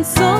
and so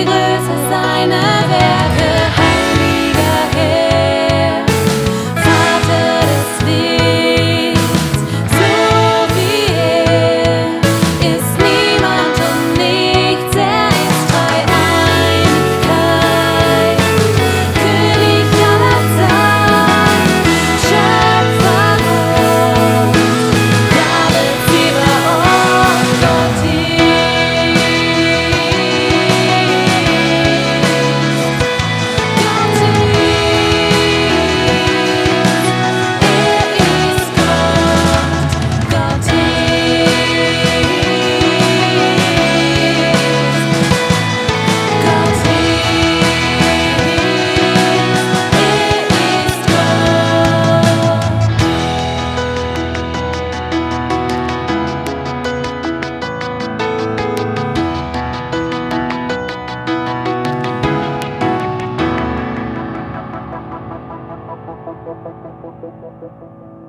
wie größer seine Werke. Heiliger フフフフフ。